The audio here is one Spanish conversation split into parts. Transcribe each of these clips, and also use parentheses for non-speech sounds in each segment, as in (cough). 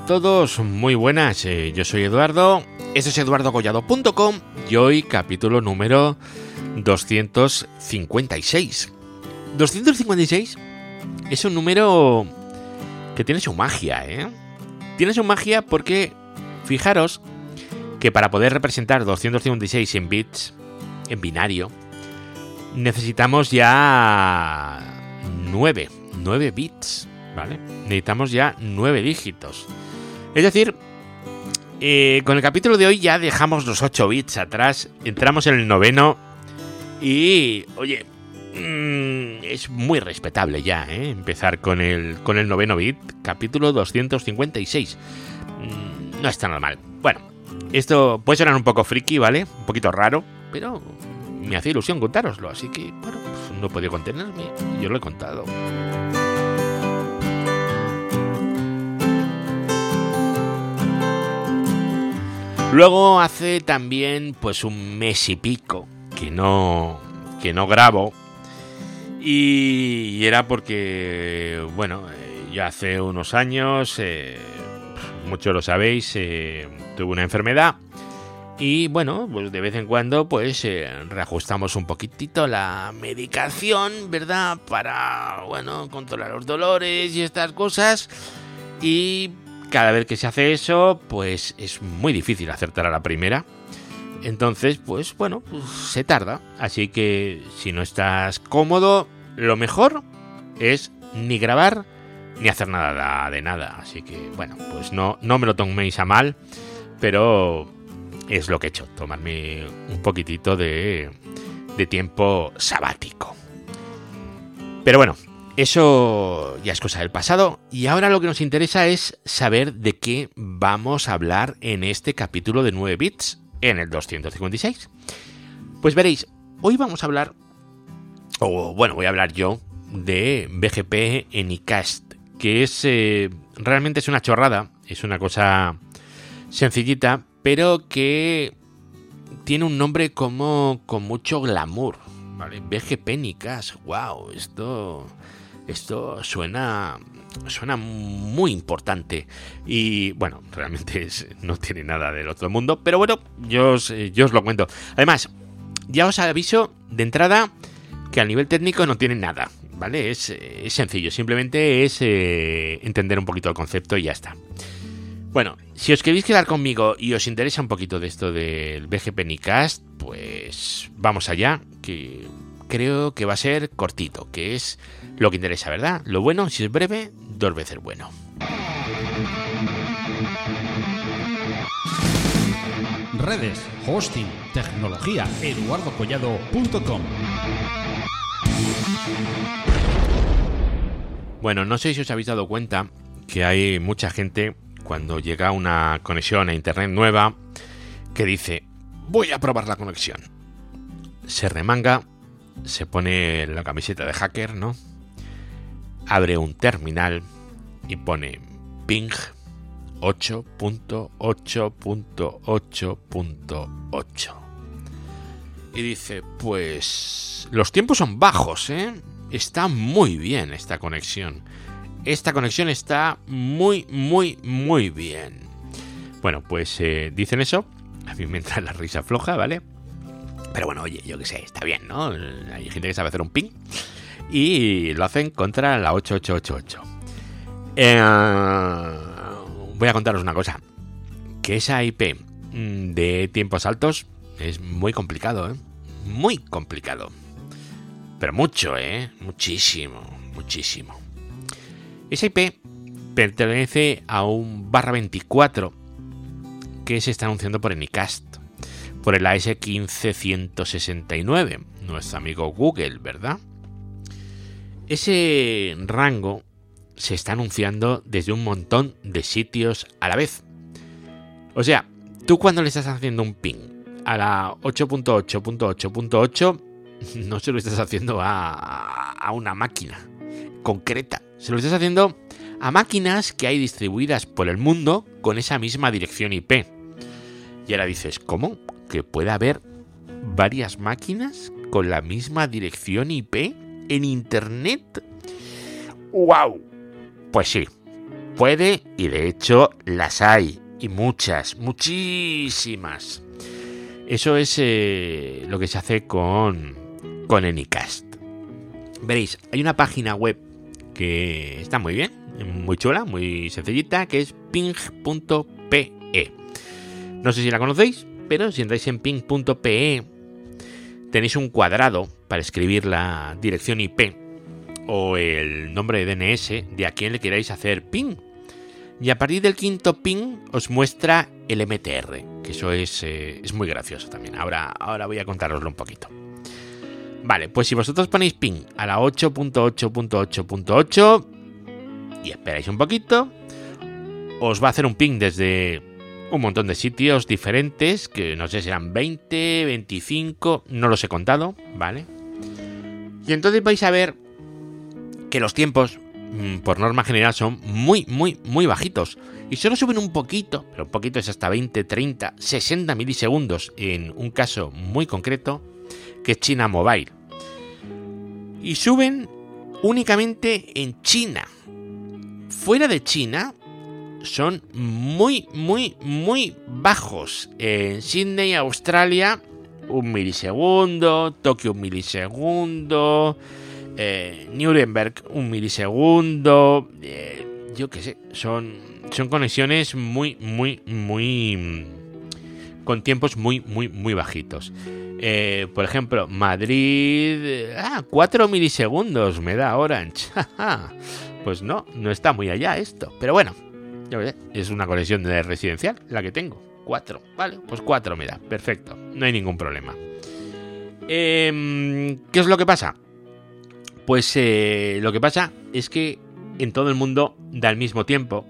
a todos, muy buenas, eh, yo soy Eduardo, esto es eduardogollado.com y hoy capítulo número 256. 256 es un número que tiene su magia, ¿eh? Tiene su magia porque, fijaros, que para poder representar 256 en bits, en binario, necesitamos ya 9, 9 bits, ¿vale? Necesitamos ya 9 dígitos. Es decir, eh, con el capítulo de hoy ya dejamos los 8 bits atrás, entramos en el noveno y, oye, mmm, es muy respetable ya, ¿eh? Empezar con el, con el noveno bit, capítulo 256. Mm, no está normal. Bueno, esto puede sonar un poco friki, ¿vale? Un poquito raro, pero me hace ilusión contároslo, así que, bueno, pues no he podido contenerme, yo lo he contado. Luego hace también pues un mes y pico que no que no grabo. Y era porque bueno eh, yo hace unos años eh, muchos lo sabéis eh, tuve una enfermedad. Y bueno pues de vez en cuando pues eh, reajustamos un poquitito la medicación verdad para bueno controlar los dolores y estas cosas. Y cada vez que se hace eso, pues es muy difícil acertar a la primera. Entonces, pues bueno, se tarda. Así que si no estás cómodo, lo mejor es ni grabar ni hacer nada de nada. Así que bueno, pues no, no me lo toméis a mal, pero es lo que he hecho, tomarme un poquitito de, de tiempo sabático. Pero bueno, eso ya es cosa del pasado y ahora lo que nos interesa es saber de qué vamos a hablar en este capítulo de 9 bits, en el 256. Pues veréis, hoy vamos a hablar, o bueno, voy a hablar yo de BGP en iCast, que es eh, realmente es una chorrada, es una cosa sencillita, pero que tiene un nombre como con mucho glamour, ¿vale? BGP en iCast, wow, esto esto suena suena muy importante y bueno, realmente es, no tiene nada del otro mundo, pero bueno, yo os, eh, yo os lo cuento. Además, ya os aviso de entrada que a nivel técnico no tiene nada, ¿vale? Es, es sencillo, simplemente es eh, entender un poquito el concepto y ya está. Bueno, si os queréis quedar conmigo y os interesa un poquito de esto del BGP Nicast, pues vamos allá, que creo que va a ser cortito, que es lo que interesa, ¿verdad? Lo bueno, si es breve, dos veces bueno. Redes, hosting, tecnología, eduardocollado.com. Bueno, no sé si os habéis dado cuenta que hay mucha gente cuando llega una conexión a internet nueva que dice, voy a probar la conexión. Se remanga, se pone la camiseta de hacker, ¿no? abre un terminal y pone ping 8.8.8.8. Y dice, pues los tiempos son bajos, ¿eh? Está muy bien esta conexión. Esta conexión está muy, muy, muy bien. Bueno, pues eh, dicen eso. (laughs) A mí me entra la risa floja, ¿vale? Pero bueno, oye, yo qué sé, está bien, ¿no? Hay gente que sabe hacer un ping y lo hacen contra la 8888. Eh, voy a contaros una cosa, que esa IP mm, de tiempos altos es muy complicado, ¿eh? Muy complicado. Pero mucho, ¿eh? Muchísimo, muchísimo. Esa IP pertenece a un barra 24 que se está anunciando por Anycast, por el AS15169, nuestro amigo Google, ¿verdad? Ese rango se está anunciando desde un montón de sitios a la vez. O sea, tú cuando le estás haciendo un ping a la 8.8.8.8, no se lo estás haciendo a, a, una máquina concreta. Se lo estás haciendo a máquinas que hay distribuidas por el mundo con esa misma dirección IP. Y ahora dices, ¿cómo? ¿Que puede haber varias máquinas con la misma dirección IP? en Internet? ¡Wow! Pues sí, puede y de hecho las hay. Y muchas, muchísimas. Eso es eh, lo que se hace con, con Anycast. Veréis, hay una página web que está muy bien, muy chula, muy sencillita, que es ping.pe. No sé si la conocéis, pero si entráis en ping.pe tenéis un cuadrado para escribir la dirección IP o el nombre de DNS de a quien le queráis hacer ping. Y a partir del quinto ping os muestra el MTR, que eso es, eh, es muy gracioso también. Ahora, ahora voy a contaroslo un poquito. Vale, pues si vosotros ponéis ping a la 8.8.8.8 y esperáis un poquito, os va a hacer un ping desde un montón de sitios diferentes, que no sé si eran 20, 25, no los he contado, ¿vale? Y entonces vais a ver que los tiempos, mm, por norma general, son muy, muy, muy bajitos. Y solo suben un poquito, pero un poquito es hasta 20, 30, 60 milisegundos en un caso muy concreto, que es China Mobile. Y suben únicamente en China. Fuera de China son muy, muy, muy bajos. En Sydney, Australia, un milisegundo. Tokio, un milisegundo. Eh, Nuremberg, un milisegundo. Eh, yo qué sé, son, son conexiones muy, muy, muy. con tiempos muy, muy, muy bajitos. Eh, por ejemplo, Madrid. Ah, 4 milisegundos me da Orange. (laughs) pues no, no está muy allá esto. Pero bueno, es una conexión de residencial la que tengo. 4, vale, pues 4 me da. Perfecto, no hay ningún problema. Em, ¿Qué es lo que pasa? Pues eh, lo que pasa es que en todo el mundo da el mismo tiempo.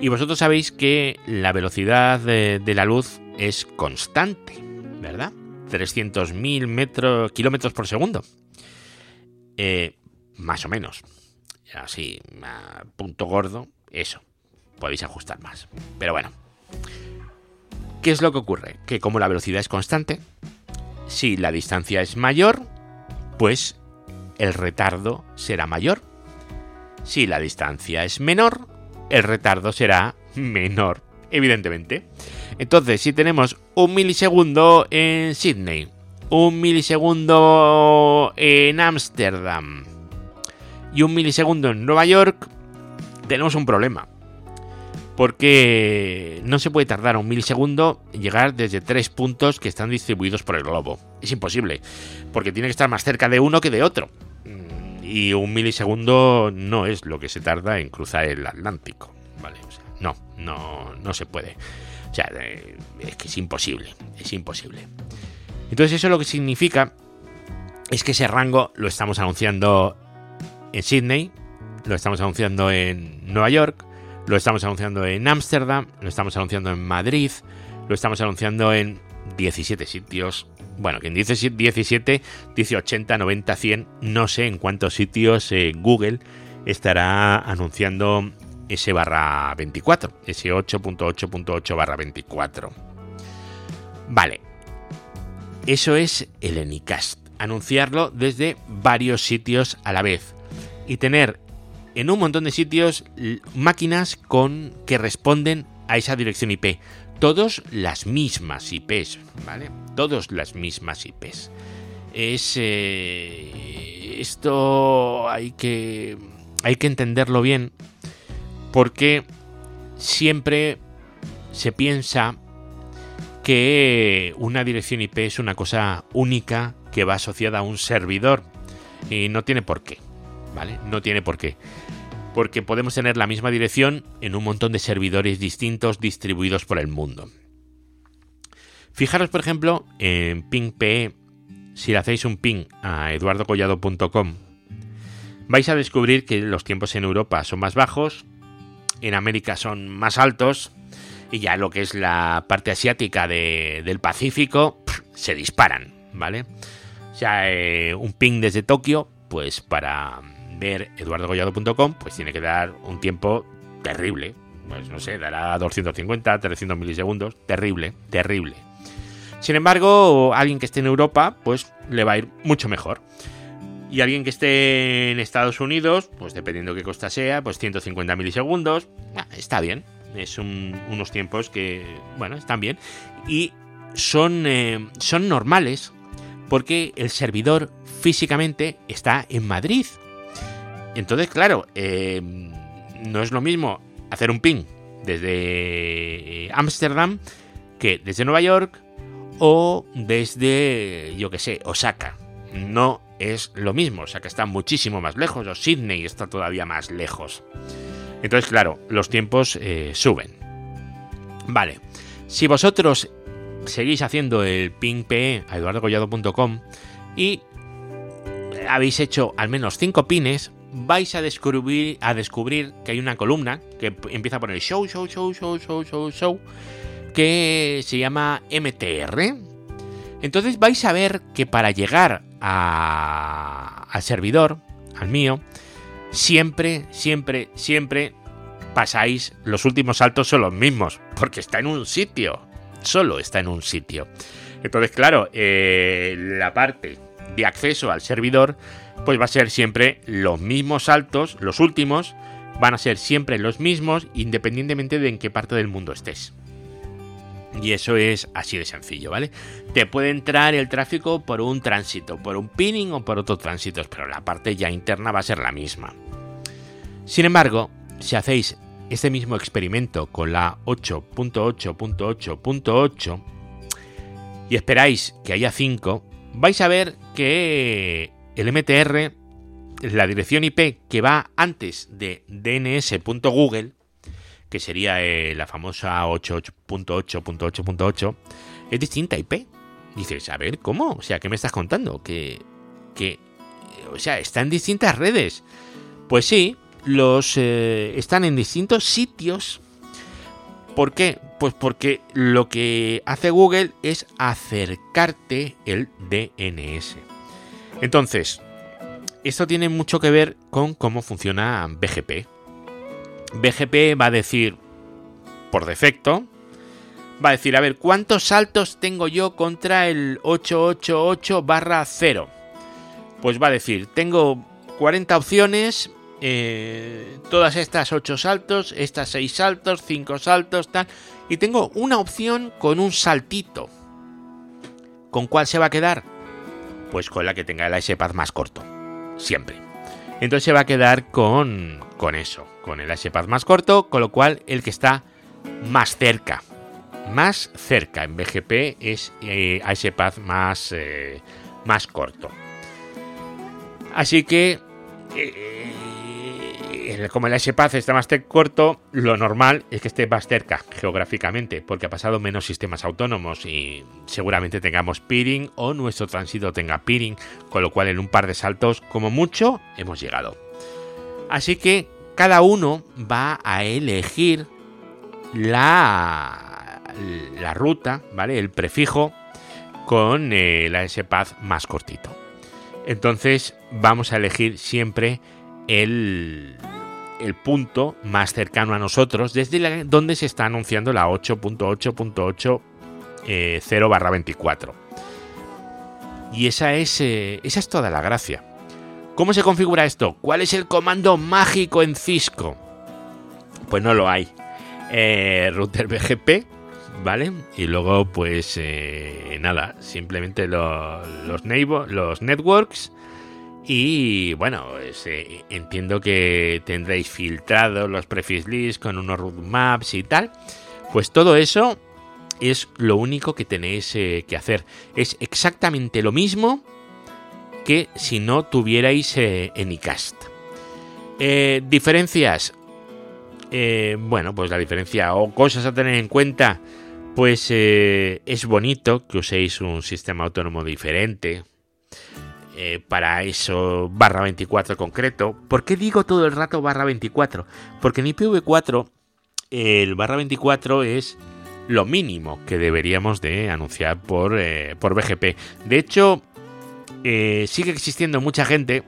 Y vosotros sabéis que la velocidad de, la luz es constante, ¿verdad? 300.000 metros, kilómetros por segundo. Eh, más o menos. Así, punto gordo, eso. Podéis ajustar más. Pero bueno. ¿Qué es lo que ocurre? Que como la velocidad es constante, si la distancia es mayor, pues el retardo será mayor. Si la distancia es menor, el retardo será menor, evidentemente. Entonces, si tenemos un milisegundo en Sydney, un milisegundo en Ámsterdam y un milisegundo en Nueva York, tenemos un problema. Porque no se puede tardar un milisegundo en llegar desde tres puntos que están distribuidos por el globo. Es imposible, porque tiene que estar más cerca de uno que de otro y un milisegundo no es lo que se tarda en cruzar el Atlántico. ¿vale? no, no, no se puede. O sea, eh, es que es imposible, es imposible. Entonces eso lo que significa es que ese rango lo estamos anunciando en Sydney, lo estamos anunciando en Nueva York, lo estamos anunciando en Ámsterdam, lo estamos anunciando en Madrid, lo estamos anunciando en 17 sitios bueno, quien dice 17, dice 80, 90, 100, no sé en cuántos sitios eh, Google estará anunciando ese barra 24, ese 8.8.8 barra 24. Vale, eso es el Anycast, anunciarlo desde varios sitios a la vez y tener en un montón de sitios máquinas con que responden a esa dirección IP todos las mismas IPs, ¿vale? Todos las mismas IPs. Es eh, esto hay que hay que entenderlo bien porque siempre se piensa que una dirección IP es una cosa única que va asociada a un servidor y no tiene por qué, ¿vale? No tiene por qué porque podemos tener la misma dirección en un montón de servidores distintos distribuidos por el mundo. Fijaros, por ejemplo, en pingpe, si le hacéis un ping a eduardocollado.com, vais a descubrir que los tiempos en Europa son más bajos, en América son más altos, y ya lo que es la parte asiática del Pacífico se disparan, ¿vale? O sea, eh, un ping desde Tokio, pues para ver eduardogollado.com, pues tiene que dar un tiempo terrible. Pues no sé, dará 250, 300 milisegundos. Terrible, terrible. Sin embargo, alguien que esté en Europa, pues le va a ir mucho mejor. Y alguien que esté en Estados Unidos, pues dependiendo qué costa sea, pues 150 milisegundos, ah, está bien. Es unos tiempos que, bueno, están bien. Y son, eh, son normales porque el servidor físicamente está en Madrid. Entonces, claro, eh, no es lo mismo hacer un ping desde eh, Ámsterdam que desde Nueva York o desde, yo que sé, Osaka. No es lo mismo, Osaka está muchísimo más lejos, o Sydney está todavía más lejos. Entonces, claro, los tiempos eh, suben. Vale, si vosotros seguís haciendo el ping PE a eduardogollado.com y habéis hecho al menos 5 pines, vais a descubrir, a descubrir que hay una columna que empieza a poner show, show, show, show, show, show, show, que se llama MTR. Entonces vais a ver que para llegar al servidor, al mío, siempre, siempre, siempre pasáis, los últimos saltos son los mismos, porque está en un sitio, solo está en un sitio. Entonces, claro, eh, la parte de acceso al servidor, pues va a ser siempre los mismos saltos, los últimos, van a ser siempre los mismos, independientemente de en qué parte del mundo estés. Y eso es así de sencillo, ¿vale? Te puede entrar el tráfico por un tránsito, por un pinning o por otros tránsitos, pero la parte ya interna va a ser la misma. Sin embargo, si hacéis este mismo experimento con la 8.8.8.8 y esperáis que haya 5, vais a ver que el MTR, la dirección IP que va antes de dns.google, que sería eh, la famosa 8.8.8.8, es distinta IP. Dices, a ver, ¿cómo? O sea, ¿qué me estás contando? Que, que o sea, está en distintas redes. Pues sí, los eh, están en distintos sitios. ¿Por qué? Pues porque lo que hace Google es acercarte el DNS. Entonces, esto tiene mucho que ver con cómo funciona BGP. BGP va a decir, por defecto, va a decir, a ver, ¿cuántos saltos tengo yo contra el 888 barra 0? Pues va a decir, tengo 40 opciones, eh, todas estas 8 saltos, estas 6 saltos, 5 saltos, tal, y tengo una opción con un saltito. ¿Con cuál se va a quedar? Pues con la que tenga el SPAD más corto, siempre. Entonces se va a quedar con, con eso, con el SPAD más corto, con lo cual el que está más cerca. Más cerca en BGP es eh, más, eh, más corto. Así que eh, como el S-Path está más corto, lo normal es que esté más cerca geográficamente, porque ha pasado menos sistemas autónomos y seguramente tengamos peering o nuestro tránsito tenga peering, con lo cual en un par de saltos, como mucho, hemos llegado. Así que cada uno va a elegir la, la ruta, ¿vale? El prefijo con el la S-Path más cortito. Entonces vamos a elegir siempre el, el punto más cercano a nosotros desde donde se está anunciando la 8.8.8.0 eh, barra 24. Y esa es, eh, esa es toda la gracia. ¿Cómo se configura esto? ¿Cuál es el comando mágico en Cisco? Pues no lo hay. Eh, router BGP, ¿vale? Y luego, pues nada, simplemente los, los networks y bueno, eh, entiendo que tendréis filtrado los prefix lists con unos roadmaps y tal. Pues todo eso es lo único que tenéis eh, que hacer. Es exactamente lo mismo que si no tuvierais eh, Anycast. diferencias. bueno, pues la diferencia o cosas a tener en cuenta. Pues es bonito que uséis un sistema autónomo diferente, eh, para eso barra 24 concreto. ¿Por qué digo todo el rato barra 24? Porque en IPv4 el barra 24 es lo mínimo que deberíamos de anunciar por, eh, por BGP. De hecho, eh, sigue existiendo mucha gente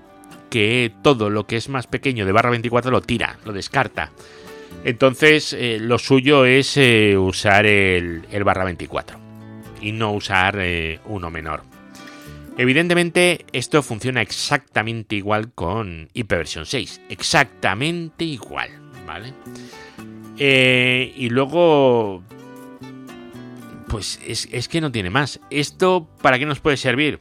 que todo lo que es más pequeño de barra 24 lo tira, lo descarta. Entonces, lo suyo es usar el, el, barra 24 y no usar uno menor. Evidentemente, esto funciona exactamente igual con ipv 6. Exactamente igual, ¿vale? Eh, y luego, pues es, que no tiene más. ¿Esto para qué nos puede servir?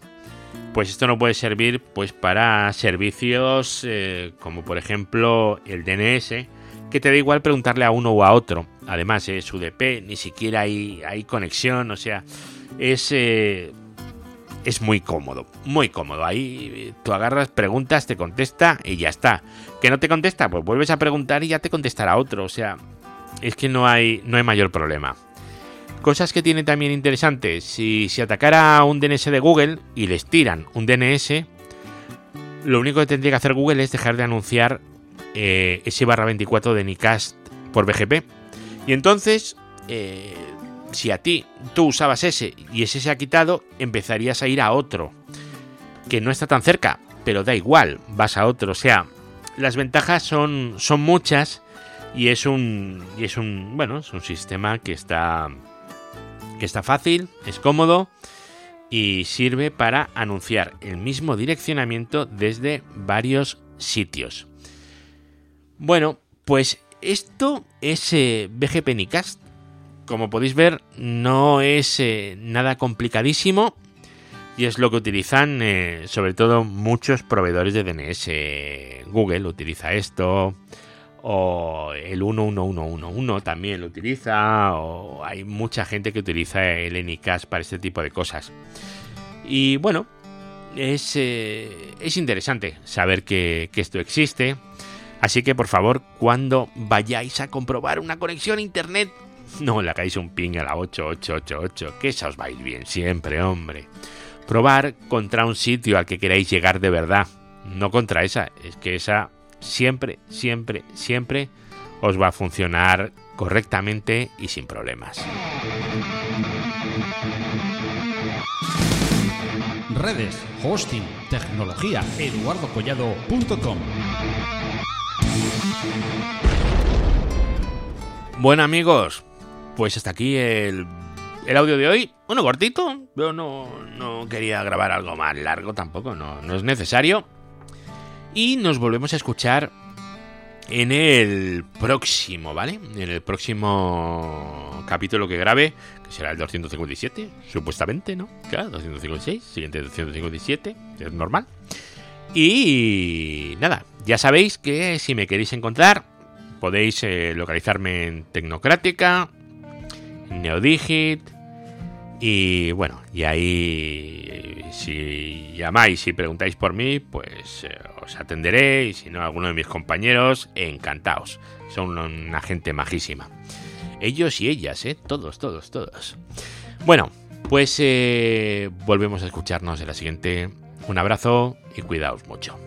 Pues esto no puede servir pues para servicios eh, como por ejemplo el DNS, que te da igual preguntarle a uno o a otro. Además es UDP, ni siquiera hay, conexión, o sea, es eh, es muy cómodo, muy cómodo. Ahí tú agarras, preguntas, te contesta y ya está. ¿Que no te contesta? Pues vuelves a preguntar y ya te contestará otro. O sea, es que no hay, no hay mayor problema. Cosas que tiene también interesantes. Si, si atacara un DNS de Google y les tiran un DNS, lo único que tendría que hacer Google es dejar de anunciar eh, ese barra 24 de Nicast por BGP. Y entonces eh, si a ti tú usabas ese y ese se ha quitado, empezarías a ir a otro, que no está tan cerca, pero da igual, vas a otro. O sea, las ventajas son, son muchas y es un, y es un, bueno, es un sistema que está, que está fácil, es cómodo y sirve para anunciar el mismo direccionamiento desde varios sitios. Bueno, pues esto es eh, BGP Nicast como podéis ver, no es eh, nada complicadísimo y es lo que utilizan eh, sobre todo muchos proveedores de DNS. Google utiliza esto, o el 11111 también lo utiliza, o hay mucha gente que utiliza el Anycast para este tipo de cosas. Y bueno, es, eh, es interesante saber que, que esto existe. Así que por favor, cuando vayáis a comprobar una conexión a internet no le hagáis un ping a la 8888, que esa os va a ir bien siempre, hombre. Probar contra un sitio al que queráis llegar de verdad, no contra esa, es que esa siempre, siempre, siempre os va a funcionar correctamente y sin problemas. Redes, hosting, tecnología, eduardocollado.com. Bueno amigos, pues hasta aquí el, audio de hoy. Bueno, cortito. Yo no, quería grabar algo más largo tampoco, no, no es necesario. Y nos volvemos a escuchar en el próximo, ¿vale? En el próximo capítulo que grabe, que será el 257, supuestamente, ¿no? Claro, 256, siguiente 257, es normal. Y nada, ya sabéis que si me queréis encontrar, podéis eh, localizarme en Tecnocrática, Neodigit. Y bueno, y ahí si llamáis y preguntáis por mí, pues eh, os atenderé. Y si no, alguno de mis compañeros, encantados. Son una gente majísima. Ellos y ellas, ¿eh? Todos, todos, todos. Bueno, pues eh, volvemos a escucharnos en la siguiente. Un abrazo y cuidaos mucho.